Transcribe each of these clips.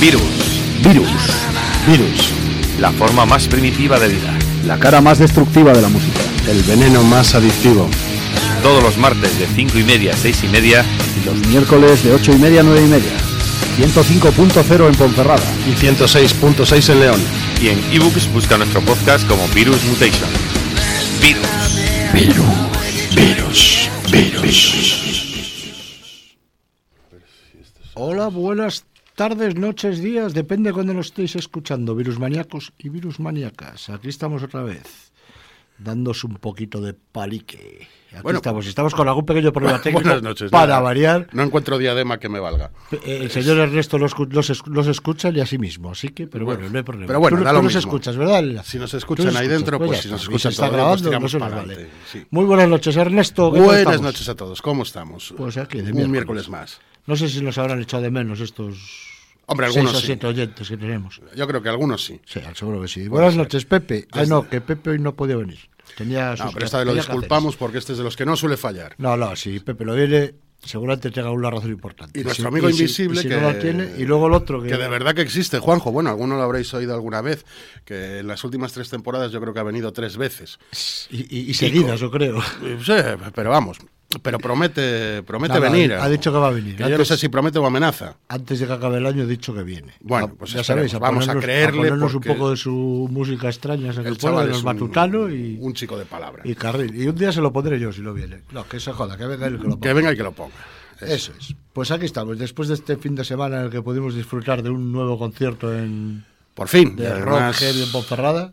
Virus, Virus. Virus. la forma más primitiva de vida. La cara más destructiva de la música. El veneno más adictivo. Todos los martes de 5 y media a 6 y media Y los miércoles de 8 y media a 9 y media. 105.0 en Ponferrada. Y 106.6 en León. y en ebooks busca nuestro podcast como Virus Mutation. Virus. Virus. Virus. Hola, buenas tardes, noches, días, depende cuando lo estéis escuchando, virus maníacos y virus maníacas. Aquí estamos otra vez, dándos un poquito de palique. Aquí Bueno, estamos, estamos con algún pequeño problema técnico Buenas noches. para variar. No encuentro diadema que me valga. Eh, El señor Ernesto los, los, los escucha y a sí mismo, así que, pero bueno, Bueno, no hay problema. pero bueno, tú, da tú lo nos mismo. escuchas, ¿verdad? Si nos escuchan ahí dentro, pues ya si nos escuchan se está pues grabando, no nos para vale. sí. Muy buenas noches, Ernesto. ¿qué tal Buenas estamos? noches a todos. ¿Cómo estamos? Pues aquí, de Un miércoles. miércoles más. No sé si nos habrán echado de menos estos Hombre, seis algunos o sí. siete oyentes que tenemos. Yo creo que algunos sí. Sí, seguro que sí. Buenas noches, Pepe. Ah, no, que Pepe hoy no podía venir. Tenía No, sus pero esta vez lo disculpamos porque este es de los que no suele fallar. No, no, si Pepe lo viene, seguramente tenga una razón importante. Y nuestro Si- amigo si- invisible y si que, no la tiene, y luego el otro que, que de verdad que existe, Juanjo. Bueno, alguno lo habréis oído alguna vez, que en las últimas tres temporadas yo creo que ha venido tres veces. Y, y- y seguidas, yo creo. Sí, pero vamos, pero promete, promete Nada, venir. ha dicho que va a venir. Que yo no Antes- sé si promete o amenaza. Antes de que acabe el año he dicho que viene. Bueno, pues ya sabéis, a Vamos a ponernos, creerle ponernos porque un poco de su música extraña en el, El pueblo, de los matutano y, un chico de palabra. y carril. Y un día se lo pondré yo si lo viene. No, que se joda, que venga y que lo ponga. Que venga y que lo ponga. Eso es. Pues aquí estamos, después de este fin de semana en el que pudimos disfrutar de un nuevo concierto en, Por fin. de además, rock heavy en Ponferrada.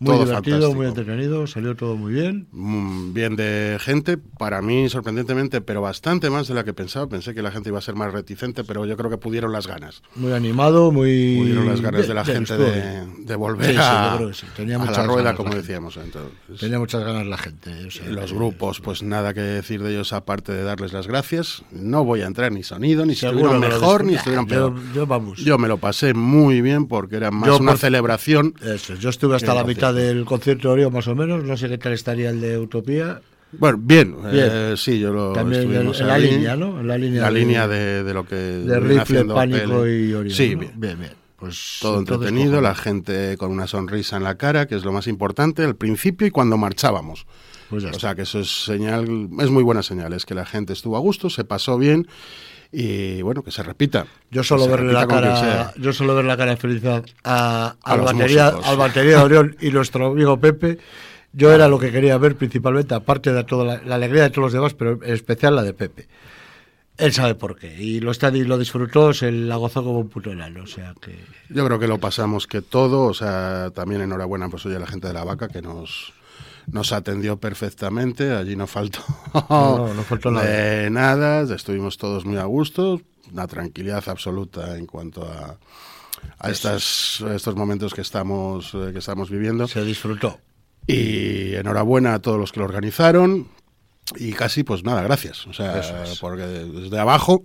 Muy todo divertido, fantástico. muy entretenido, salió todo muy bien. mm, bien de gente, para mí sorprendentemente, pero bastante más de la que pensaba. Pensé que la gente iba a ser más reticente, pero yo creo que pudieron las ganas. Muy animado, muy... Pudieron las ganas de la gente de, volver Sí, a, sí. Tenía la rueda, ganas como la decíamos. Entonces, Tenía muchas ganas la gente. o sea, Y los que- grupos, pues nada que decir de ellos aparte de darles las gracias. No voy a entrar ni sonido, ni si estuvieron mejor, ni estuvieron Yo- peor. Yo, vamos. Yo me lo pasé muy bien porque era más Yo una por- celebración. Eso, yo estuve hasta la concierto. Del concierto de Oreo, más o menos. No sé qué tal estaría el de Utopía. Bueno, bien, Bien. eh, sí, yo lo También estuvimos en la ahí. línea, ¿no? En la línea, La de, línea de, de lo que de Rifle, Pánico PL. y Orión. Sí, ¿no? bien. bien, bien. Pues Todo entretenido, la gente con una sonrisa en la cara, que es lo más importante al principio y cuando marchábamos. Pues o sea que eso es señal, es muy buena señal, es que la gente estuvo a gusto, se pasó bien y bueno, que se repita. Yo solo verle la cara, yo solo ver la cara de felicidad a, A al, batería, músicos. al batería de Orión y nuestro amigo Pepe. Yo era lo que quería ver principalmente, aparte de toda la, la alegría de todos los demás, pero en especial la de Pepe. Él sabe por qué. Y lo está y lo disfrutó, se la gozó como un puto enano. O sea que. Yo creo que lo pasamos que todo, o sea, también enhorabuena pues oye a la gente de la vaca que nos nos atendió perfectamente, allí no faltó, No, no faltó nada. de nada, estuvimos todos muy a gusto, una tranquilidad absoluta en cuanto a, a estas, a estos momentos que estamos, eh, que estamos viviendo. Se disfrutó. Y enhorabuena a todos los que lo organizaron. Y casi, pues nada, gracias. O sea, es. porque desde abajo,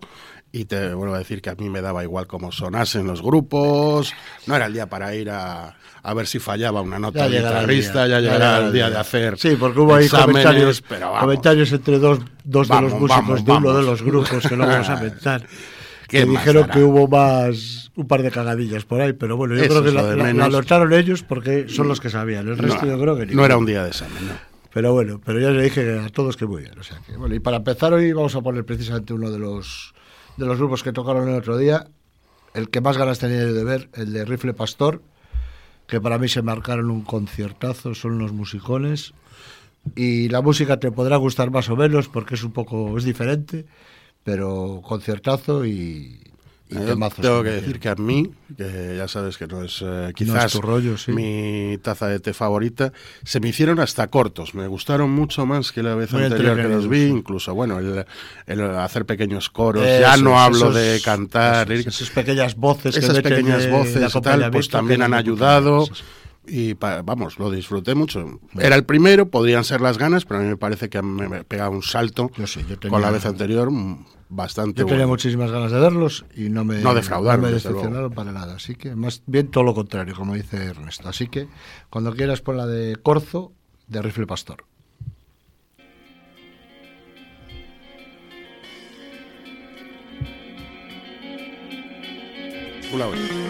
y te vuelvo a decir que a mí me daba igual cómo sonasen los grupos. No era el día para ir a, a ver si fallaba una nota Ya guitarrista, ya llegará el día de hacer. Sí, porque hubo ahí comentarios, pero vamos. comentarios entre dos, dos Vamos, de los músicos vamos, de uno de los grupos que no vamos a mentar. ¿Qué que dijeron hará? que hubo más un par de cagadillas por ahí, pero bueno, yo Eso creo que la, la- la alertaron ellos porque son los que sabían. El resto no, yo creo que no era un día de examen, no. Pero bueno, pero ya le dije a todos que muy bien. O sea que, bueno, y para empezar hoy vamos a poner precisamente uno de los de los grupos que tocaron el otro día, el que más ganas tenía de ver, el de Rifle Pastor, que para mí se marcaron un conciertazo, son unos musicones. Y la música te podrá gustar más o menos porque es un poco, es diferente, pero conciertazo y, y Yo temazos tengo que decir que a mí, que ya sabes que no es eh, quizás tu rollo, sí. mi taza de té favorita, se me hicieron hasta cortos. Me gustaron mucho más que la vez Muy anterior que los vi. sí. Incluso, bueno, el, el hacer pequeños coros. Eso ya no hablo esos- de cantar. esos- esas pequeñas voces esas pequeñas voces y tal, pues también han ayudado. madre, eso sí. Y pa- vamos, lo disfruté mucho. Era el primero, podrían ser las ganas, pero a mí me parece que me pegaba un salto Yo sí, yo tenía- con la vez anterior bastante Yo tenía bueno. muchísimas ganas de verlos y no me, No defraudaron, no me decepcionaron para nada. Así que más bien todo lo contrario, como dice Ernesto. Así que cuando quieras pon la de Corzo de Rifle Pastor. película hoy.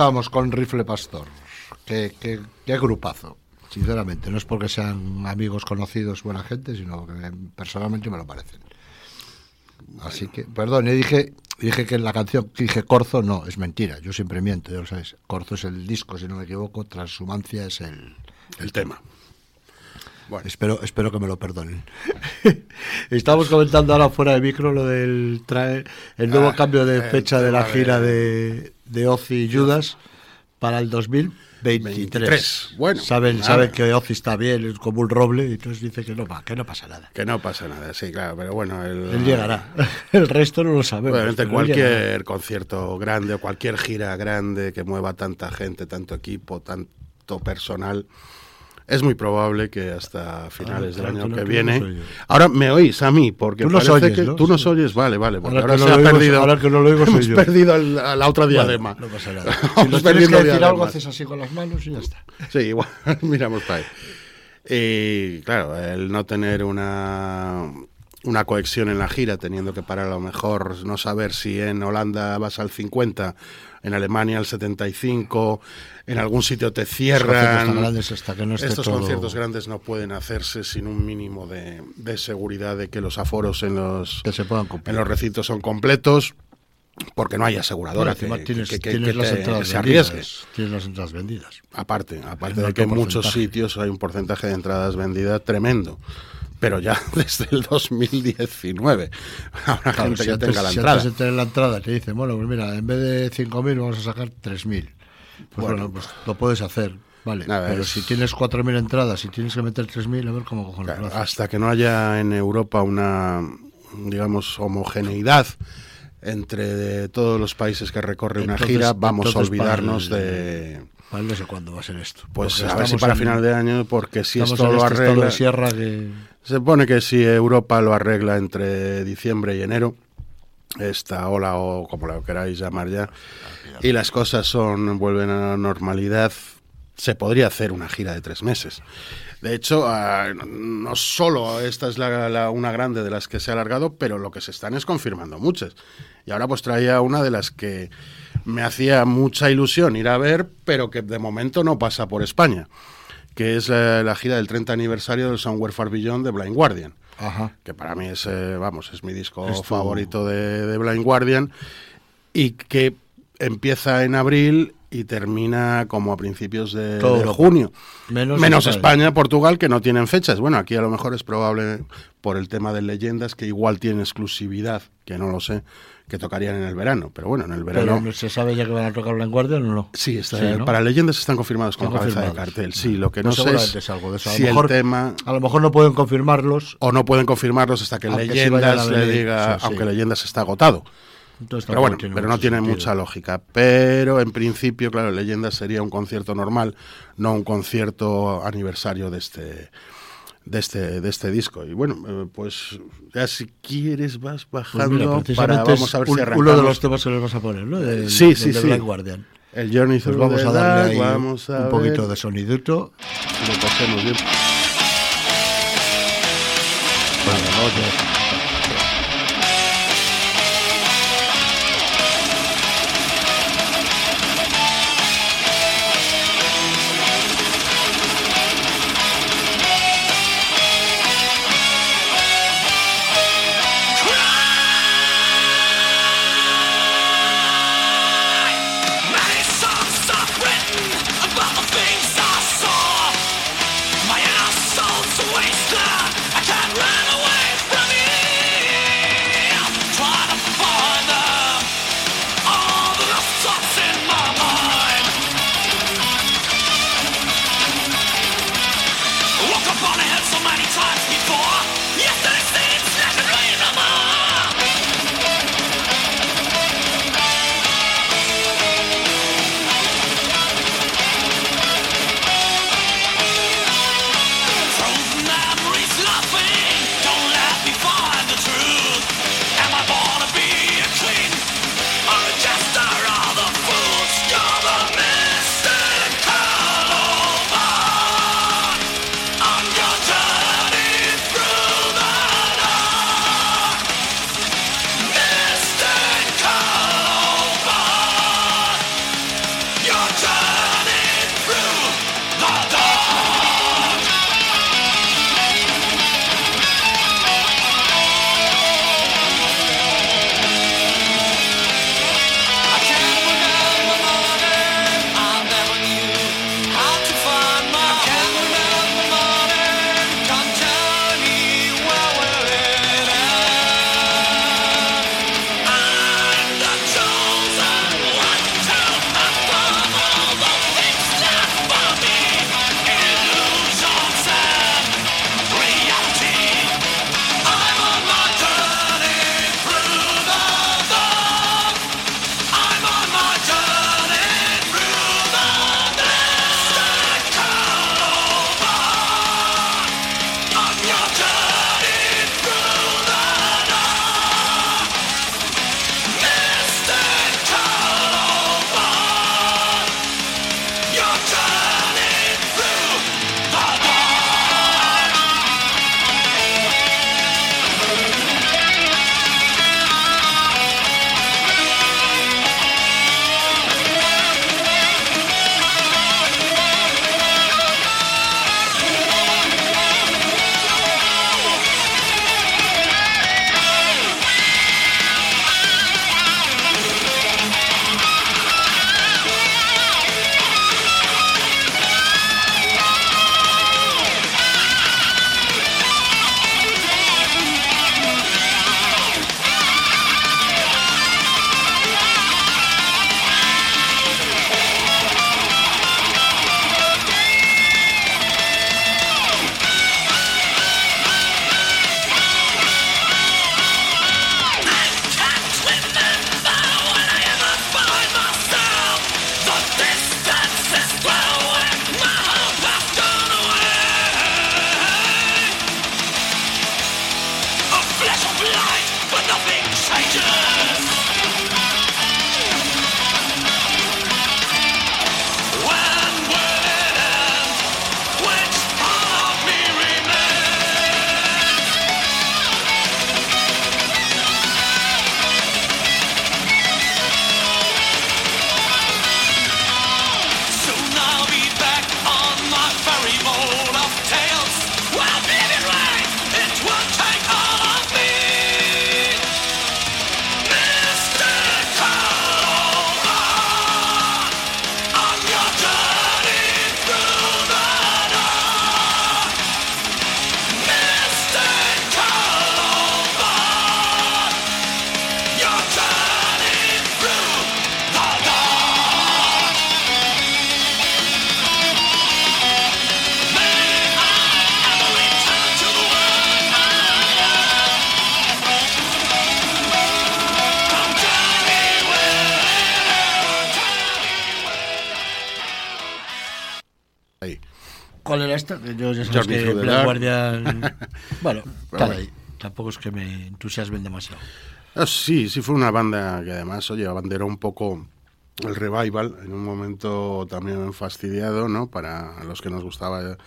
Estábamos con Rifle Pastor. Qué, qué, qué grupazo, sinceramente. No es porque sean amigos conocidos, buena gente, sino que personalmente me lo parecen. Así que, perdón, yo dije, dije que la canción dije Corzo, no, es mentira, yo siempre miento, ya lo sabes. Corzo es el disco, si no me equivoco, Transhumancia es el, El tema. Bueno, Espero, espero que me lo perdonen. Estamos comentando ahora fuera de micro lo del trae, el nuevo Ah, cambio de el fecha de la gira de- de, Ozzy y Judas para el 2023. 23. Bueno, saben, saben que Ozzy está bien, es como un roble, y entonces dice que no, va, que no pasa nada. que no pasa nada, sí, claro, pero bueno, el, Él llegará. El resto no lo sabemos. Llegará. cualquier concierto grande o cualquier gira grande que mueva tanta gente, tanto equipo, tanto personal, es muy probable que hasta finales Ah, del claro, año que no viene. Ahora me oís a mí, porque Tú nos parece oyes, que ¿no? tú nos oyes, vale, vale, Ahora ahora, que se ha oigo- perdido. ahora que no lo oigo soy hemos yo. perdido el- la otra diadema. no pasa nada. Si Vamos no tienes que decir algo, haces así con las manos y ya está. Sí, igual, miramos para ahí. Y claro, el no tener una, una cohesión en la gira, teniendo que parar a lo mejor, no saber si en Holanda vas al 50, en Alemania al 75, en algún sitio te Los cierran. grandes hasta que no esté Estos todo- conciertos grandes no pueden hacerse sin un mínimo de, de seguridad de que los aforos en los, que se puedan cumplir. en los recintos son completos, porque no hay aseguradora que, tienes, que- que- tienes que las entradas se arriesgue. vendidas. Tienes las entradas vendidas. Aparte, aparte de que en muchos sitios hay un porcentaje de entradas vendidas tremendo. Pero ya desde el 2019 habrá Claro, gente si que antes, tenga la si entrada. antes la entrada te dicen, bueno, pues mira, en vez de 5.000 vamos a sacar 3.000. Pues bueno, pues lo puedes hacer, vale. Pero si tienes 4.000 entradas y tienes que meter 3.000, a ver cómo cojones Claro, hasta que no haya en Europa una, digamos, homogeneidad entre todos los países que recorre una gira, vamos a olvidarnos para el- de... Vale, no sé cuándo va a ser esto. Pues a ver si para en- final de año, porque si esto lo este arregla... de sierra que... Se supone que si Europa lo arregla entre diciembre y enero, esta ola o como la queráis llamar ya, y las cosas son vuelven a la normalidad, se podría hacer una gira de tres meses. De hecho, ah, no solo esta es la, la- una grande de las que se ha alargado, pero lo que se están es confirmando muchas. Y ahora pues traía una de las que me hacía mucha ilusión ir a ver, pero que de momento no pasa por España, que es la, la gira del 30 aniversario del Somewhere Far Beyond de Blind Guardian Ajá. que para mí es, eh, vamos, es mi disco Es tu- favorito de, de Blind Guardian, y que empieza en abril y termina como a principios de, junio. Menos España. España. Portugal, que no tienen fechas. Bueno, aquí a lo mejor es probable, por el tema de leyendas, que igual tiene exclusividad, que no lo sé, que tocarían en el verano. Pero bueno, en el verano... Pero se sabe ya que van a tocar Blind Guardian o no. Sí, está, Sí, ¿no? para leyendas están confirmados con Están cabeza de cartel. Sí, lo que no Pues sé seguramente es es algo de eso. A lo si mejor- el tema A lo mejor no pueden confirmarlos. o no pueden confirmarlos hasta que Leyendas le diga, sí, sí. aunque Leyendas está agotado. Entonces Pero bueno, pero no tiene sentido. mucha lógica. Pero en principio, claro, Leyendas sería un concierto normal, no un concierto aniversario de este de este de este disco. Y bueno, eh, pues ya si quieres vas Pues bajando mira, para vamos a ver si arrancamos. uno de los temas que les vas a poner, ¿no? Sí, sí, de sí. Guardian. El Journey Pues vamos a darle ahí vamos a un poquito ver de sonidito. lo cogemos bien. Vale, vamos a- Many yo ya sabes que Black. Guardian... bueno, está ahí. Tampoco es que me entusiasmen demasiado. Ah, Sí, sí fue una banda que además, oye, abanderó un poco el revival en un momento también fastidiado, ¿no? Para los que nos gustaba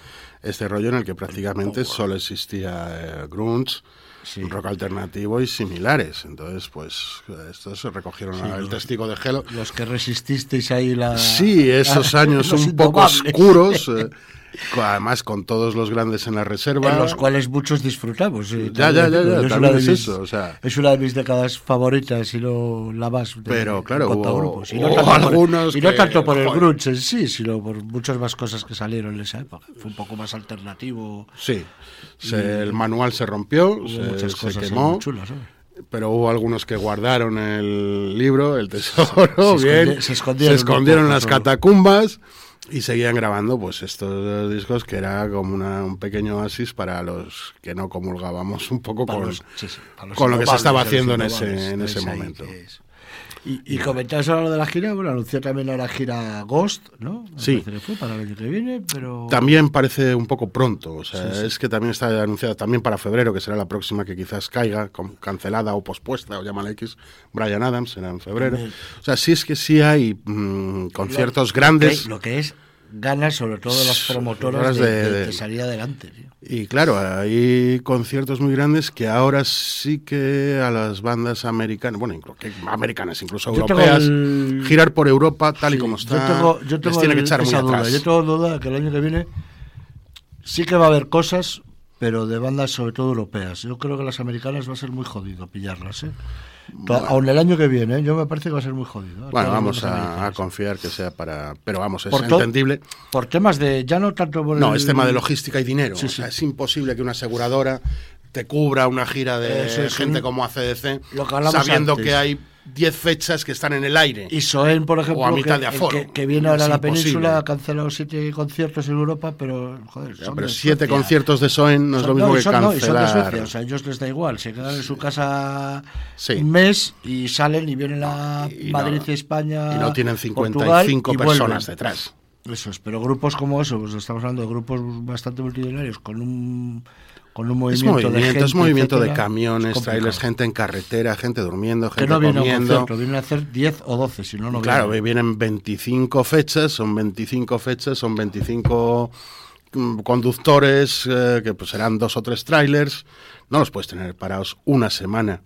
este rollo en el que prácticamente solo existía eh, grunge, Sí. rock alternativo y similares. Entonces, pues estos se recogieron el los- testigo de Hello. Los que resististeis ahí la... Sí, esos años un poco oscuros, eh, además con todos los grandes en la reserva. En los cuales muchos disfrutamos. sí, Ya, ya, ya, ya, Es una de mis- eso, o sea. Es una de mis décadas favoritas y no la más. de- Pero, claro, hubo- grupos. Y no tanto por- algunos y no que- tanto por el grunge en sí, sino por muchas más cosas que salieron en esa época. Fue un poco más alternativo. Sí, se- el manual se rompió, se, muchas se cosas ahí quemó, chulas. ¿eh? pero hubo algunos que guardaron el libro, el tesoro, Se bien, escondi- se escondieron un escondieron en las catacumbas y seguían grabando pues estos discos que era como una- un pequeño oasis para los que no comulgábamos un poco Para con, los- sí, sí, para los con lo que se estaba haciendo en ese, en ese momento. es. Y, y comentabas ahora lo de la gira, bueno, anunció también ahora gira Ghost, ¿no? Me Sí. parece que fue para el año que viene, pero... También parece un poco pronto, o sea, Sí, sí. es que también está anunciada también para febrero, que será la próxima que quizás caiga, cancelada o pospuesta, o llámala X, Brian Adams, será en febrero. También. O sea, sí es que sí hay mm, conciertos Lo- grandes. Lo que es ganas, sobre todo las promotoras, de, de- de- salir adelante. tío. Y claro, hay conciertos muy grandes que ahora sí que a las bandas americanas, bueno, que americanas, incluso Yo europeas, el- girar por Europa tal y Sí, como yo está, tengo, yo les tengo tiene que el- echar muy duda. atrás. Yo tengo duda que el año que viene sí que va a haber cosas, pero de bandas sobre todo europeas. Yo creo que las americanas va a ser muy jodido pillarlas, ¿eh? To- Aún el año que viene, ¿eh? yo me parece que va a ser muy jodido. ¿eh? Bueno, vamos a, confiar que sea para... Pero vamos, es Por entendible. Por temas de, ya no tanto por No, el- es tema de logística y dinero. Sí, O sea, sí. es imposible que una aseguradora te cubra una gira de Eso es gente un- como ACDC lo que hablamos sabiendo antes. que hay 10 fechas que están en el aire. Y Soen, por ejemplo, O a mitad que, de aforo. que, que viene ahora a la imposible. península, ha cancelado siete conciertos en Europa, pero, joder, Ya, son pero de siete Suecia. conciertos de Soen no es lo mismo no, que son- no, y son de cancelar. Suecia, o sea, a ellos les da igual, se quedan en su casa Sí. un mes y salen y vienen a Y no- Madrid, España. y no tienen Portugal, 55 y personas detrás. Eso es, pero grupos como eso, pues estamos hablando de grupos bastante multitudinarios con un con un Es movimiento, de movimiento, gente, es movimiento de etcétera, camiones, es complicado. trailers, gente en carretera, gente durmiendo, que gente no viene a un comiendo. concierto, vienen a hacer 10 o 12, si no, no claro, vienen. vienen 25 fechas, son 25 fechas, son 25 mm, conductores, eh, que pues serán dos o tres trailers. No los puedes tener parados una semana.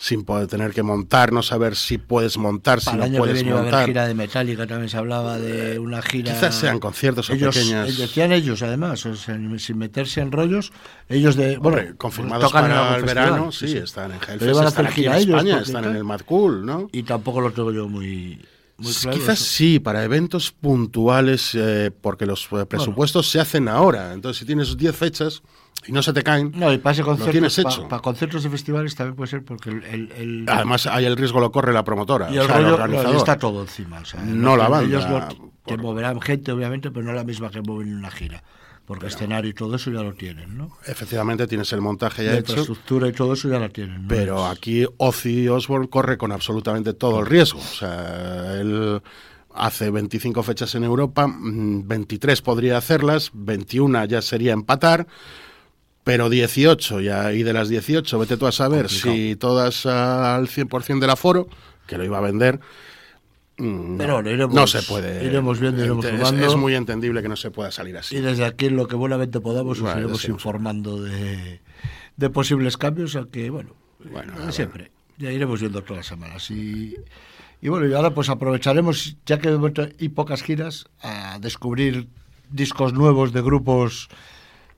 Sin poder tener que montar, no saber si puedes montar, si el no año que puedes viene iba a haber montar. gira de Metallica, también se hablaba de una gira. Quizás sean conciertos o ellos, pequeñas- eh, Decían ellos, además, o sea, sin meterse en rollos, ellos de. Hombre, bueno, confirmados tocan para el festival, verano, sí, están en Hellfest, iban a están hacer aquí en gira ellos, España, están en el Mad Cool, ¿no? Y tampoco lo tengo yo muy. muy claro. Quizás eso. sí, para eventos puntuales, eh, porque los eh, presupuestos se hacen ahora. Entonces, si tienes 10 fechas y no se te caen, No, y para ese lo concierto, tienes hecho. Para conciertos de festivales también puede ser porque el. el- el- Además, hay el riesgo lo corre la promotora, y o el organizador. no, está todo encima. o sea, No la banda, Ellos lo- te moverán gente, obviamente, pero no la misma que mueven en una gira. Porque escenario y todo eso ya lo tienen, ¿no? Efectivamente, tienes el montaje ya La hecho, infraestructura y todo eso ya la tienen. ¿no? pero aquí Ozzy Osbourne corre con absolutamente todo el riesgo. O sea, él hace 25 fechas en Europa, mm, 23 podría hacerlas, 21 ya sería empatar. Pero 18, ya, y de las 18, vete tú a saber Complicado. si todas al 100% del aforo, que lo iba a vender, mm, Pero no, bueno, iremos- no se puede. iremos viendo, iremos Es- jugando. Es, muy entendible que no se pueda salir así. Y desde aquí, en lo que buenamente podamos, os Bueno, iremos decimos. informando de, de posibles cambios, aunque, bueno, Bueno, eh, siempre. Ya iremos viendo todas las semanas. Y, y bueno, y ahora pues aprovecharemos, ya que de momento hay pocas giras, a descubrir discos nuevos de grupos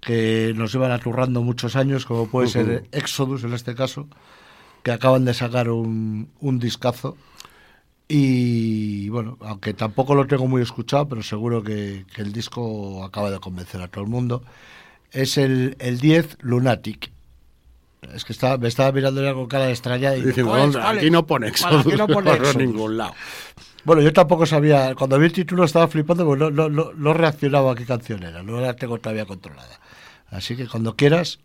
que nos llevan aturrando muchos años, como puede ser Exodus en este caso, que acaban de sacar un, un discazo. Y bueno, aunque tampoco lo tengo muy escuchado, pero seguro que, que el disco acaba de convencer a todo el mundo. Es el, el 10 Lunatic. Es que estaba, me estaba mirando ya con cara de extraña y Diciendo, "¿Cuál es, "¿Dónde? cuál es?". aquí no pone Bueno, aquí no pone Exodus, Exodus. ningún lado. Bueno, yo tampoco sabía, cuando vi el título estaba flipando, porque no, no, no, no reaccionaba a qué canción era, no la tengo todavía controlada. Así que cuando quieras,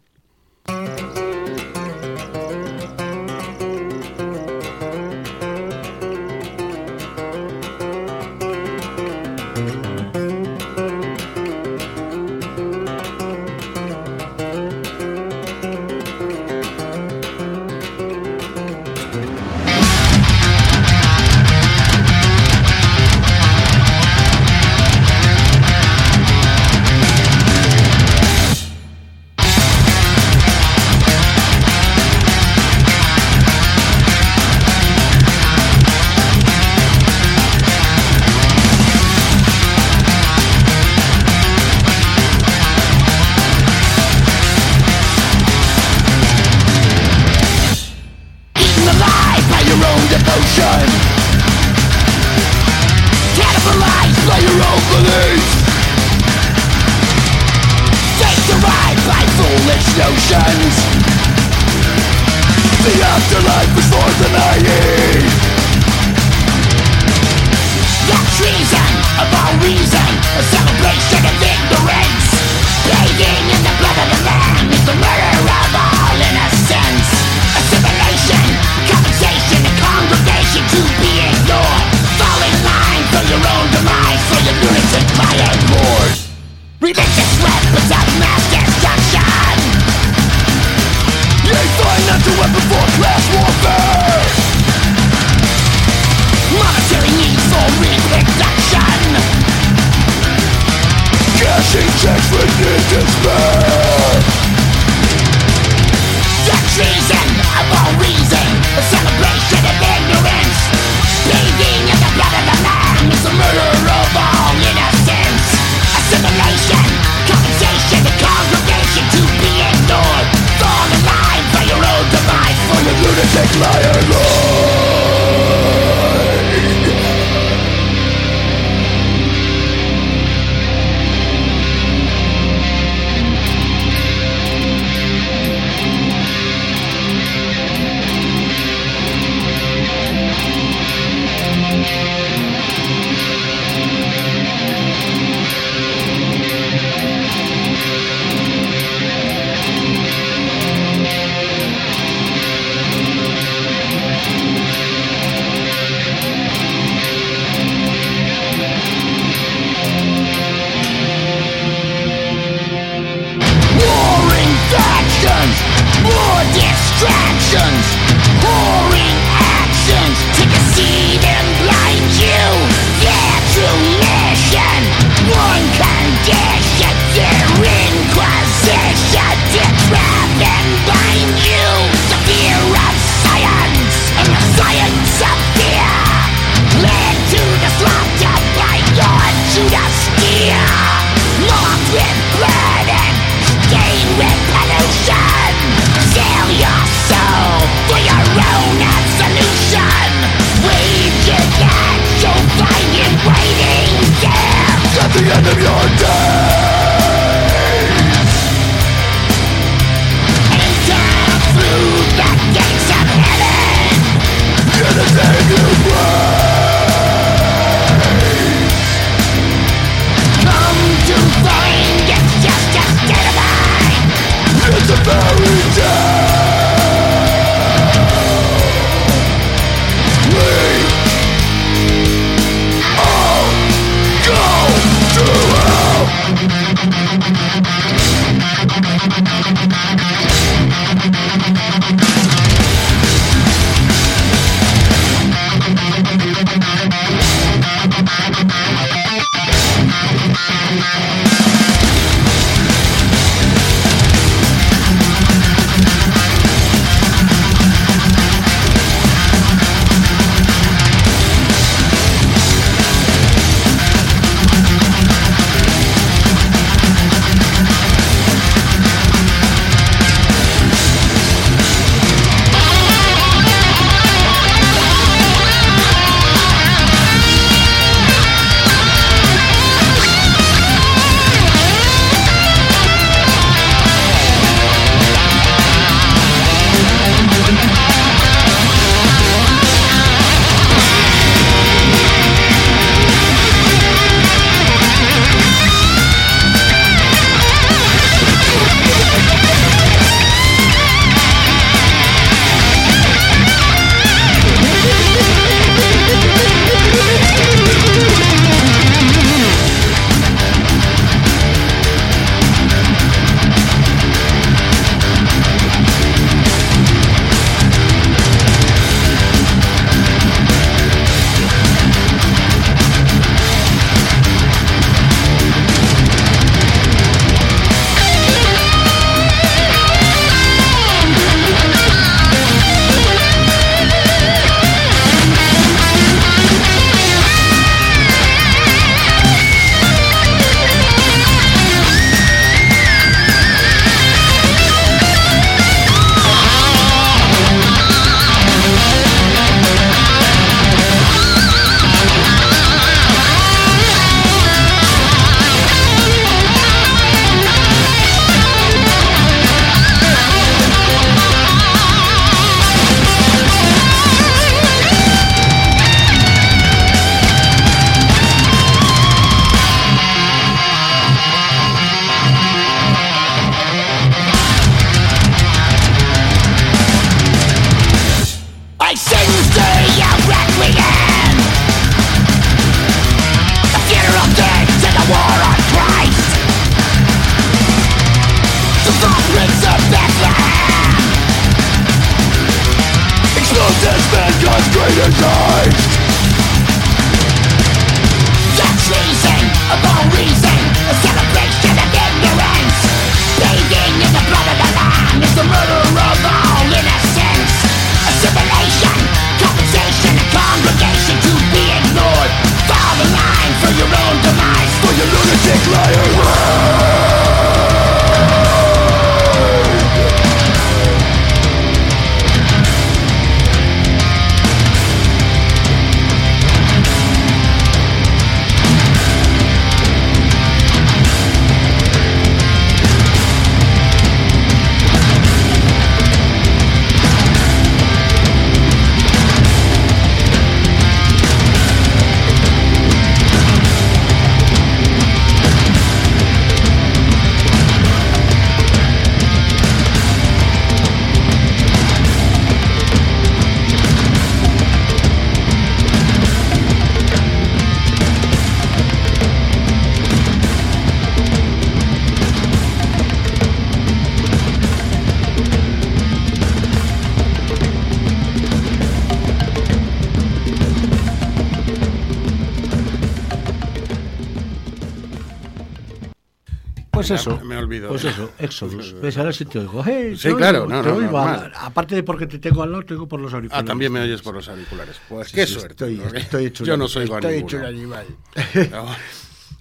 Pues eso. Me olvido. Pues eso, Exodus. ¿Ves? Ahora sí te oigo. Hey, Sí, te claro, oigo, no, te no, oigo. normal. Aparte de porque te tengo al lado, te oigo por los Ah, auriculares. también me oyes por los auriculares. Pues Sí, qué sí, suerte. Estoy, porque estoy hecho Yo no soy Estoy hecho un animal.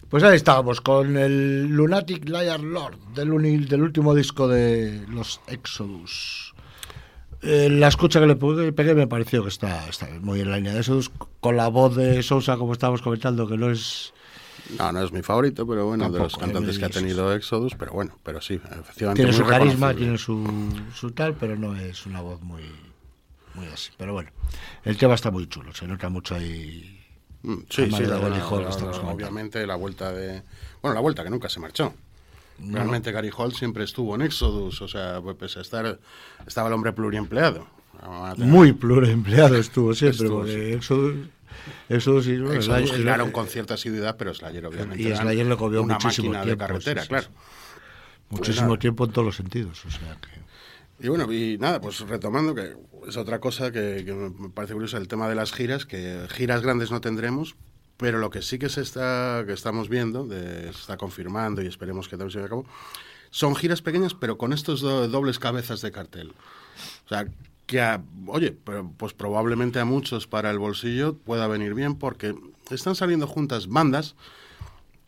Pues ahí estábamos, con el Lunatic Liar Lord, del, uni- del último disco de los Exodus. Eh, la escucha que le pegué me pareció que está, está muy en la línea de Exodus, con la voz de Sousa, como estábamos comentando, que no es... No, no es mi favorito, pero bueno, de los Tampoco, cantantes eh, que ha tenido Exodus, pero bueno, pero sí, efectivamente. Tiene su carisma, tiene su, su tal, pero no es una voz muy, muy así. Pero bueno, el tema está muy chulo, se nota mucho ahí. Mm, Sí, sí, la- Hall obviamente la vuelta de... Bueno, la vuelta que nunca se marchó. Realmente Gary Hall siempre estuvo en Exodus, o sea, pues, pese a estar, estaba el hombre pluriempleado. Muy pluriempleado estuvo siempre, Estuvo, porque Exodus, Exodus y, bueno, Slayer- giraron con cierta asiduidad, pero Slayer obviamente Y Slayer le comió una muchísimo máquina tiempo, de carretera, sí, sí, claro. sí. Pues muchísimo tiempo en todos los sentidos. O sea que... Y bueno, y nada, pues retomando, que es otra cosa que, que me parece curiosa, el tema de las giras, que giras grandes no tendremos, pero lo que sí que se está, que estamos viendo, de- se está confirmando y esperemos que también se lleve a cabo, son giras pequeñas, pero con estos do- dobles cabezas de cartel. O sea, que, a- oye, pero, pues probablemente a muchos para el bolsillo pueda venir bien, porque están saliendo juntas bandas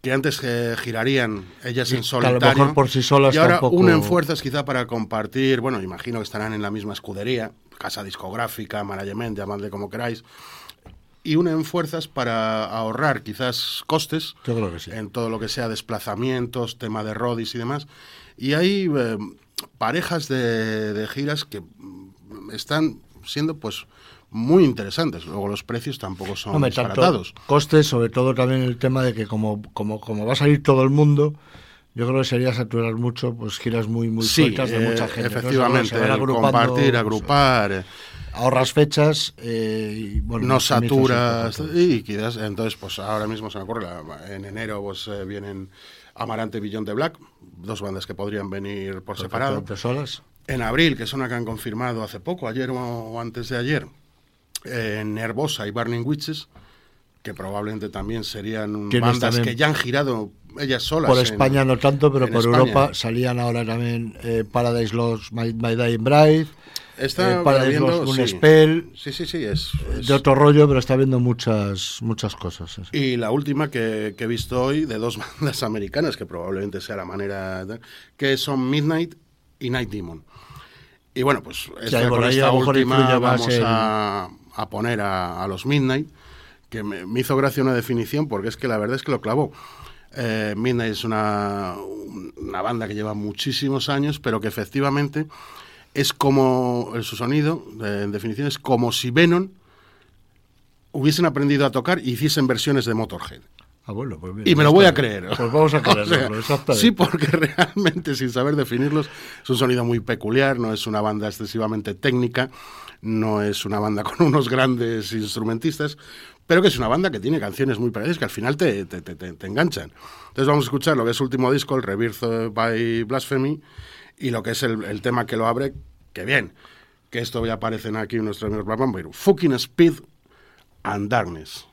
que antes eh, girarían ellas Y en que a lo solitario. mejor por sí solas y ahora tampoco- unen fuerzas quizá para compartir, bueno, imagino que estarán en la misma escudería, casa discográfica, management, llamadle como queráis, y unen fuerzas para ahorrar quizás costes Yo creo que sí. en todo lo que sea desplazamientos, tema de rodis y demás. Y hay eh, parejas de, de giras que están siendo pues muy interesantes. Luego los precios tampoco son disparatados. costes, sobre todo también el tema de que como, como, como va a salir todo el mundo, yo creo que sería saturar mucho, pues giras muy, muy Sí, sueltas de eh, mucha gente. Efectivamente, agrupando, compartir, agrupar. eh, ahorras fechas eh, y bueno, no saturas y quizás entonces pues ahora mismo se me ocurre en enero pues eh, vienen Amarante Billón de Black dos bandas que podrían venir por separado Perfectamente solas. En abril que son las que han confirmado hace poco ayer o, antes de ayer eh, Nervosa y Burning Witches que probablemente también serían bandas también- que ya han girado ellas solas Por en- España no tanto, pero en por España. Europa salían ahora también eh, Paradise Lost, My, My Dying Bride, Está eh, Paradise viendo, Lost, un sí. spell, sí sí sí es, es- de otro rollo, pero está viendo muchas muchas cosas. así. Y la última que, que he visto hoy de dos bandas americanas, que probablemente sea la manera, de- que son Midnight y Night Demon. Y bueno, pues esta, por con esta última vamos el- a, a poner a, a los Midnight, que me, me hizo gracia una definición, porque es que la verdad es que lo clavó. Eh, Midnight es una, una banda que lleva muchísimos años, pero que efectivamente es como, en su sonido, eh, en definición, es como si Venom hubiesen aprendido a tocar y hiciesen versiones de Motorhead. Ah, bueno, pues mira, Y me lo voy a creer. Pues vamos a O sea, creerlo, exactamente. sí, porque realmente, sin saber definirlos, es un sonido muy peculiar, no es una banda excesivamente técnica, no es una banda con unos grandes instrumentistas, pero que es una banda que tiene canciones muy parecidas que al final te, te, te- te- enganchan. Entonces vamos a escuchar lo que es su último disco, el Rebirth by Blasphemy, y lo que es el, el tema que lo abre, que bien, que esto ya aparecen aquí en nuestro primer programa, pero Fucking Speed and Darkness.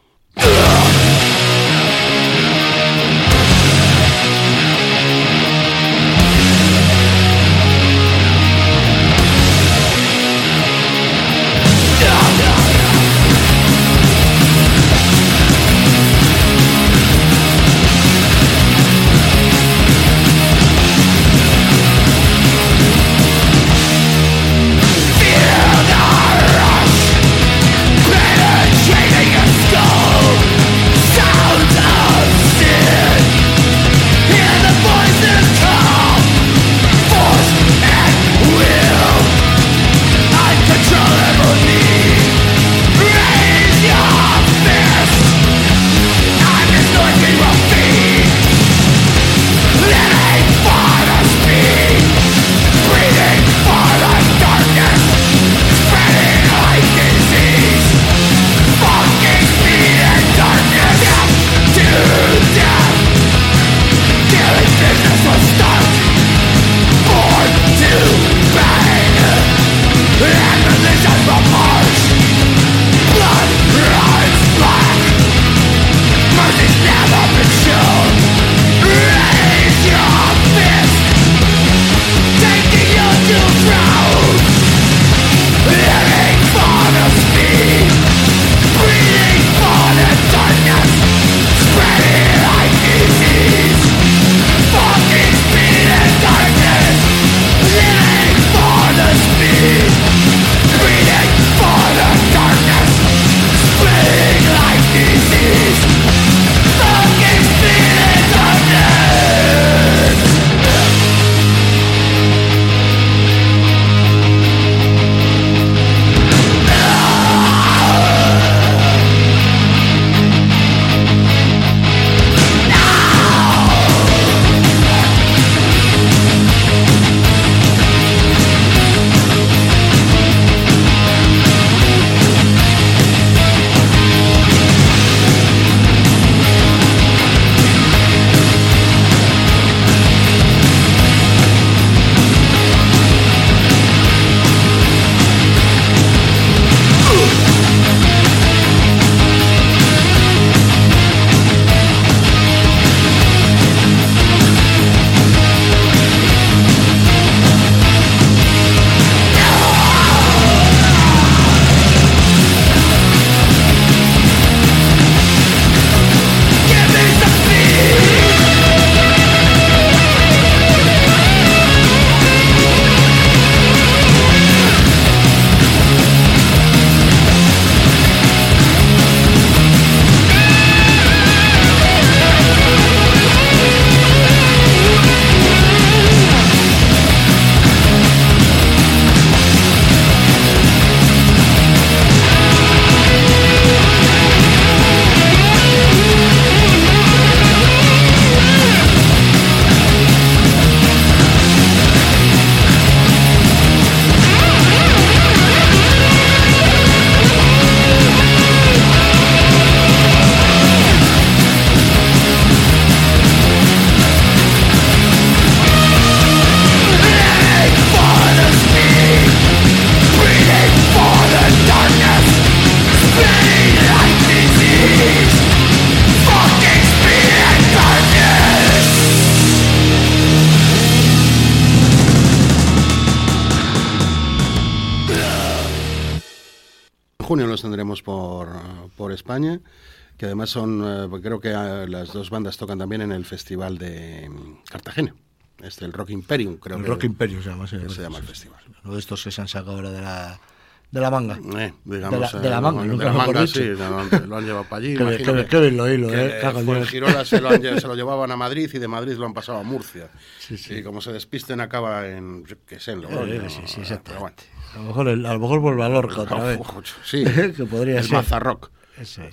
Junio los tendremos por, por España, que además son, eh, creo que eh, las dos bandas tocan también en el festival de mm, Cartagena. Este, el Rock Imperium, creo El que, Rock Imperio se llama, sí, que sí, se llama el sí, festival. sí. Uno de estos que se han sacado ahora de la, de la manga. Eh, digamos, De la- de la eh, manga, de la manga, sí, lo han, lo han llevado para allí. Qué, imagino qué- que- qué bien lo hilo, que eh. Fue en. Girola se lo, han se lo llevaban a Madrid y de Madrid lo han pasado a Murcia. Sí, sí. Y como se despisten acaba en, qué sé, en Eh, Logroño. sí, sí, pero exactamente. bueno. A lo mejor, el- a lo mejor vuelve a Lorca otra vez. Sí, que podría el ser. Mazarrock.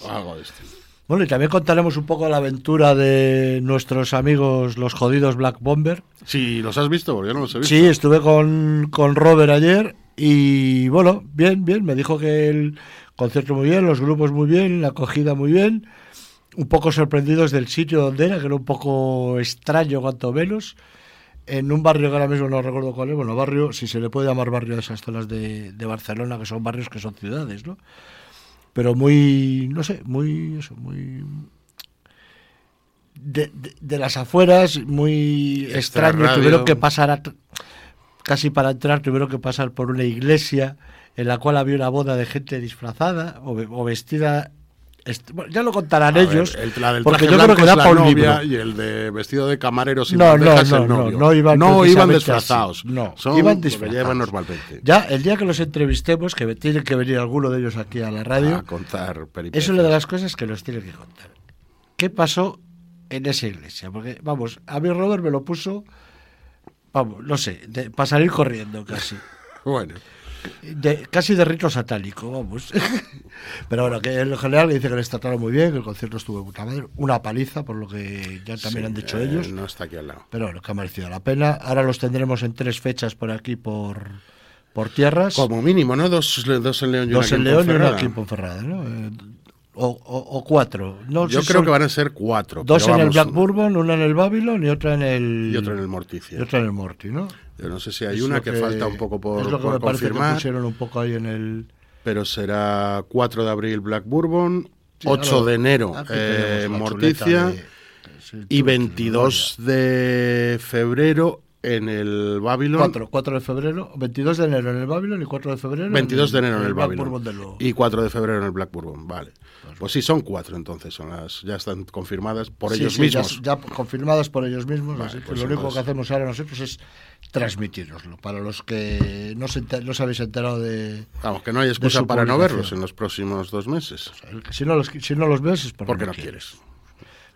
O algo de este. Bueno, y también contaremos un poco la aventura de nuestros amigos los jodidos Black Bomber. Sí, ¿los has visto? Porque yo no los he visto. Sí, estuve con, con Robert ayer y bueno, bien, bien. Me dijo que el concierto muy bien, los grupos muy bien, la acogida muy bien. Un poco sorprendidos del sitio donde era, que era un poco extraño cuanto menos. En un barrio que ahora mismo no recuerdo cuál es, bueno, barrio, si se le puede llamar barrio a esas zonas de, de Barcelona, que son barrios que son ciudades, ¿no? Pero muy, no sé, muy, eso, muy... De, de- de las afueras, muy Extra extraño. radio. Tuvieron que pasar, a- casi para entrar, tuvieron que pasar por una iglesia en la cual había una boda de gente disfrazada o vestida. Bueno, ya lo contarán A ver, ellos. el, la del porque yo creo que da para un libro. y el de vestido de camarero sin No, no, no, el no, no iban iban precisamente disfrazados. No, Son iban disfrazados. llevan normalmente. Ya el día que los entrevistemos, que tienen que venir alguno de ellos aquí a la radio, A contar peripecias. es una de las cosas que nos tiene que contar. ¿Qué pasó en esa iglesia? Porque, vamos, a mí Robert me lo puso, vamos, no sé, para salir corriendo casi. Bueno, De- casi de rito satánico, vamos. Pero bueno, que en general dice que les trataron muy bien, que el concierto estuvo de puta madre. Una paliza, por lo que ya también sí, han dicho eh, ellos. No está aquí al lado. Pero bueno, que ha merecido la pena. Ahora los tendremos en tres fechas por aquí, por, por tierras. Como mínimo, ¿no? Dos, dos en León y Dos una en León y una aquí en Ponferrada, ¿no? Eh, o, o- o cuatro. No Yo sé creo que van a ser cuatro. Dos en el Black Bourbon, una en el Babylon y otra en el... Y otro en el Morticia. y otra en el Morty, ¿no? Yo no sé si hay Es una que, falta un poco por, Es lo que por me parece que confirmar, pusieron un poco ahí en el... pero será 4 de abril Black Bourbon, Sí, 8 ahora- de enero eh, Morticia chuleta de- sí, y chuleta, 22 de febrero en el Babylon. 4, 4 de febrero, 22 de enero en el Babylon y 4 de febrero 22 de enero en el Black Babylon y 4 de febrero en el Black Bourbon, vale. Pues sí, son cuatro entonces, son las ya están confirmadas por Sí, ellos sí, mismos. Ya, confirmadas por ellos mismos, Vale, así que pues lo único que hacemos ahora nosotros es transmitiroslo. Para los que no, se enter- no os habéis enterado de... Vamos, que no hay excusa para no verlos en los próximos dos meses. Si no los, si no los ves es porque, Porque no no quieres. quieres.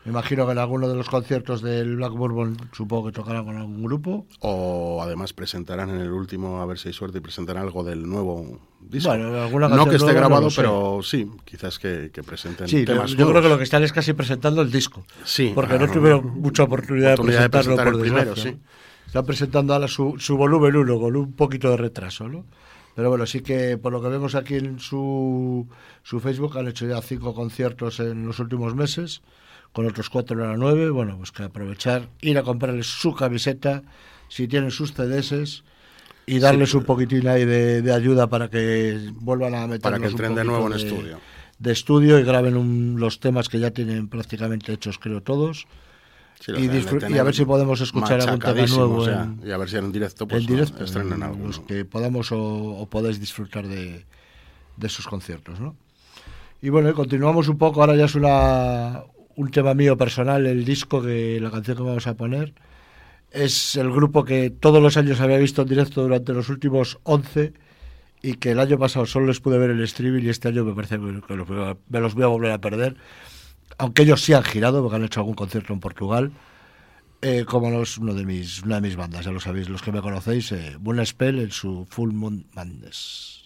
Me imagino que en alguno de los conciertos del Black Bourbon supongo que tocarán con algún grupo. O además presentarán en el último, a ver si hay suerte, y presentarán algo del nuevo disco. Bueno, alguna no que esté nueva, no grabado, sé. pero sí, quizás que, que presenten Sí, temas yo creo nuevos. que lo que están es casi presentando el disco. Sí, Porque no ah, tuvieron mucha oportunidad, oportunidad de de presentarlo presentar por primero, sí. ¿no? Están presentando ahora su, su volumen 1 con un poquito de retraso, ¿no? Pero bueno, sí que por lo que vemos aquí en su, su Facebook han hecho ya cinco conciertos en los últimos meses, con otros cuatro en la nueve. Bueno, pues que aprovechar, ir a comprarles su camiseta, si tienen sus CDs y darles un poquitín ahí de, de ayuda para que vuelvan a meter Para que entren de nuevo en estudio. de estudio y graben un- los temas que ya tienen prácticamente hechos, creo todos. Sí, y, de y a ver si podemos escuchar algún tema nuevo ya. en, y a ver si en directo pues en directo, estrenan en algo. los que podamos o, o podáis disfrutar de, de sus conciertos, ¿no? Y bueno, continuamos un poco, ahora ya es una, un tema mío personal, el disco, que la canción que vamos a poner, es el grupo que todos los años había visto en directo durante los últimos 11 y que el año pasado solo les pude ver el streaming y este año me parece que los voy a- me los voy a volver a perder, aunque ellos sí han girado, porque han hecho algún concierto en Portugal. Eh, como no es uno de mis, una de mis bandas, ya lo sabéis, los que me conocéis, eh, Spell en su Full Moon Madness.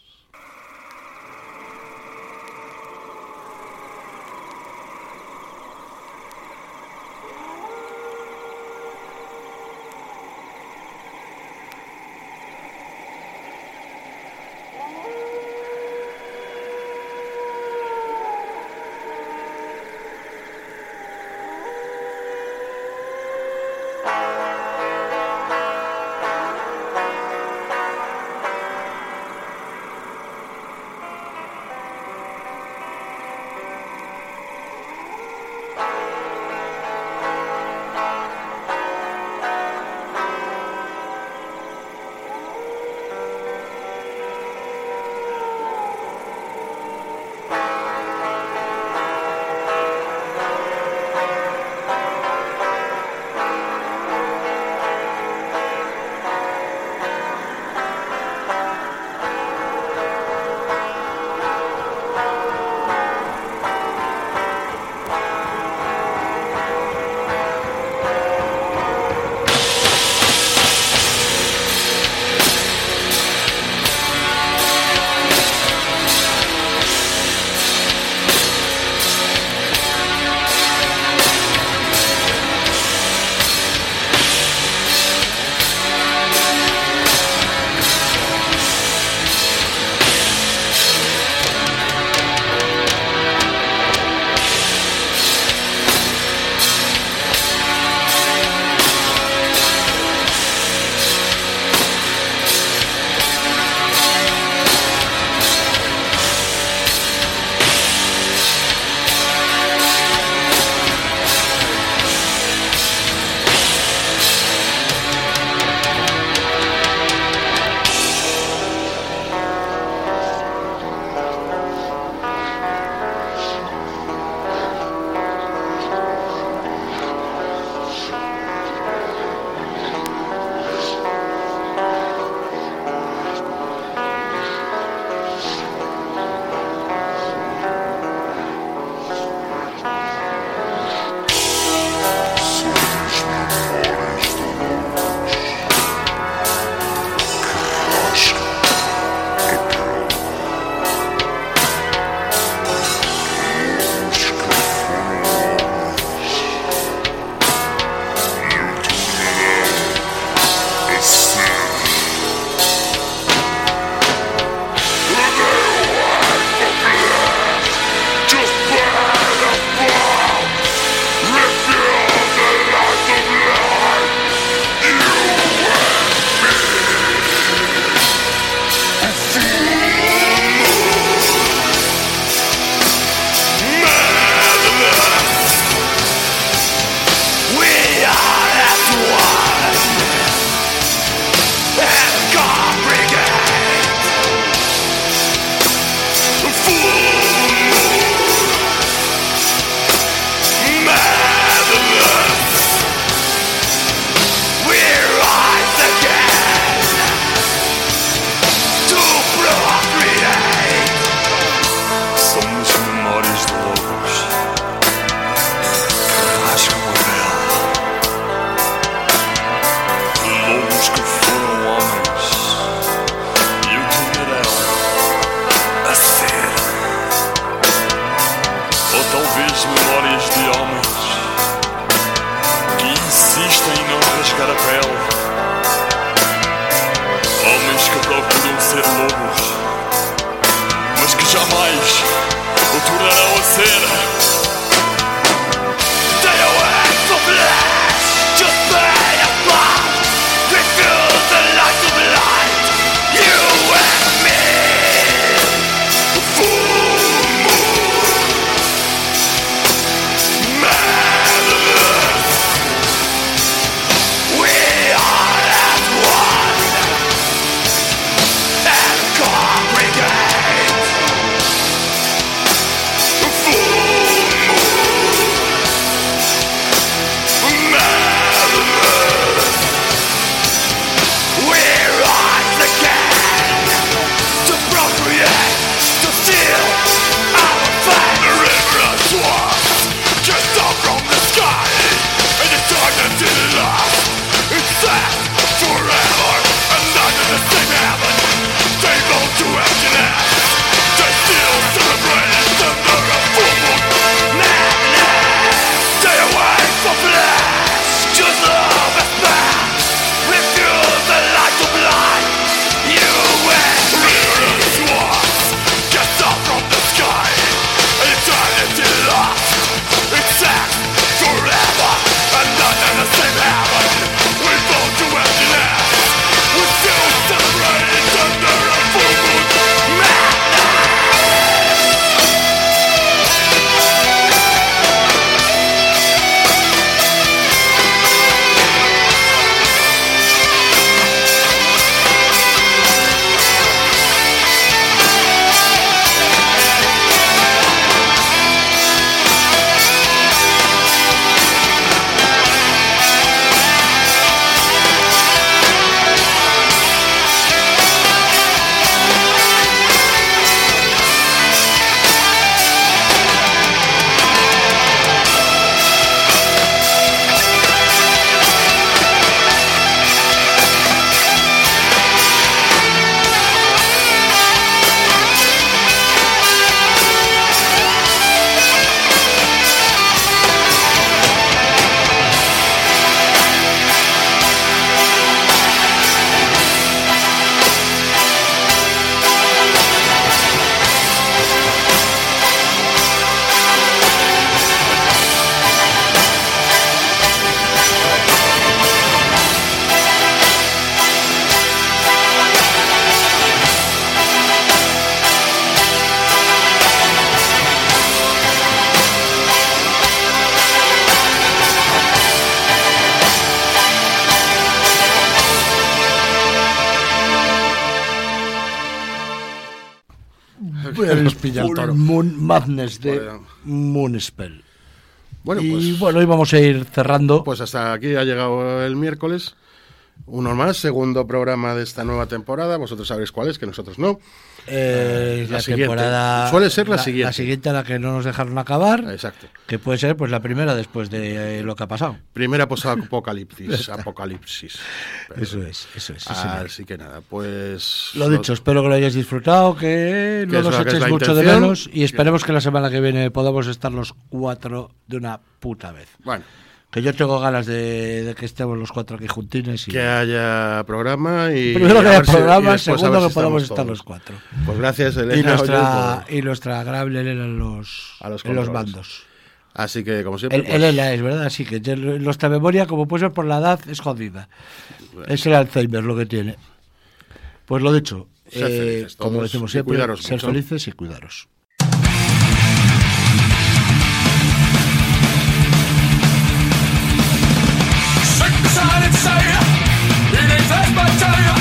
El pilla el toro. Moon Madness de Bueno. Moonspell. Bueno, y pues, bueno, hoy vamos a ir cerrando. pues hasta aquí ha llegado el miércoles. Uno más, segundo programa de esta nueva temporada. Vosotros sabréis cuál es, que nosotros no. Eh, la la, siguiente. temporada. Suele ser la La siguiente. siguiente a la que no nos dejaron acabar. Exacto. Que puede ser pues la primera después de eh, lo que ha pasado. Primera posapocalipsis. apocalipsis. Pero- Eso es, eso es. sí, señor. Así que nada, pues. Lo dicho, espero que lo hayáis disfrutado, que no es nos la- que echéis la mucho de menos y esperemos que la semana que viene podamos estar los cuatro de una puta vez. Bueno, Que yo tengo ganas de, de que estemos los cuatro aquí juntines y que haya programa y. primero que haya ver si- y programa, ver segundo si que podamos estamos estar todos. los cuatro. Pues gracias, Elena. Y nuestra, y nuestra agradable Elena en los, A los en los mandos. Así que, como siempre. El, pues, Elena es verdad, así que nuestra memoria, como puede ser por la edad, es jodida. Es el Alzheimer lo que tiene. Pues lo dicho, eh, como decimos siempre, ser mucho. felices y cuidaros. insane. It is as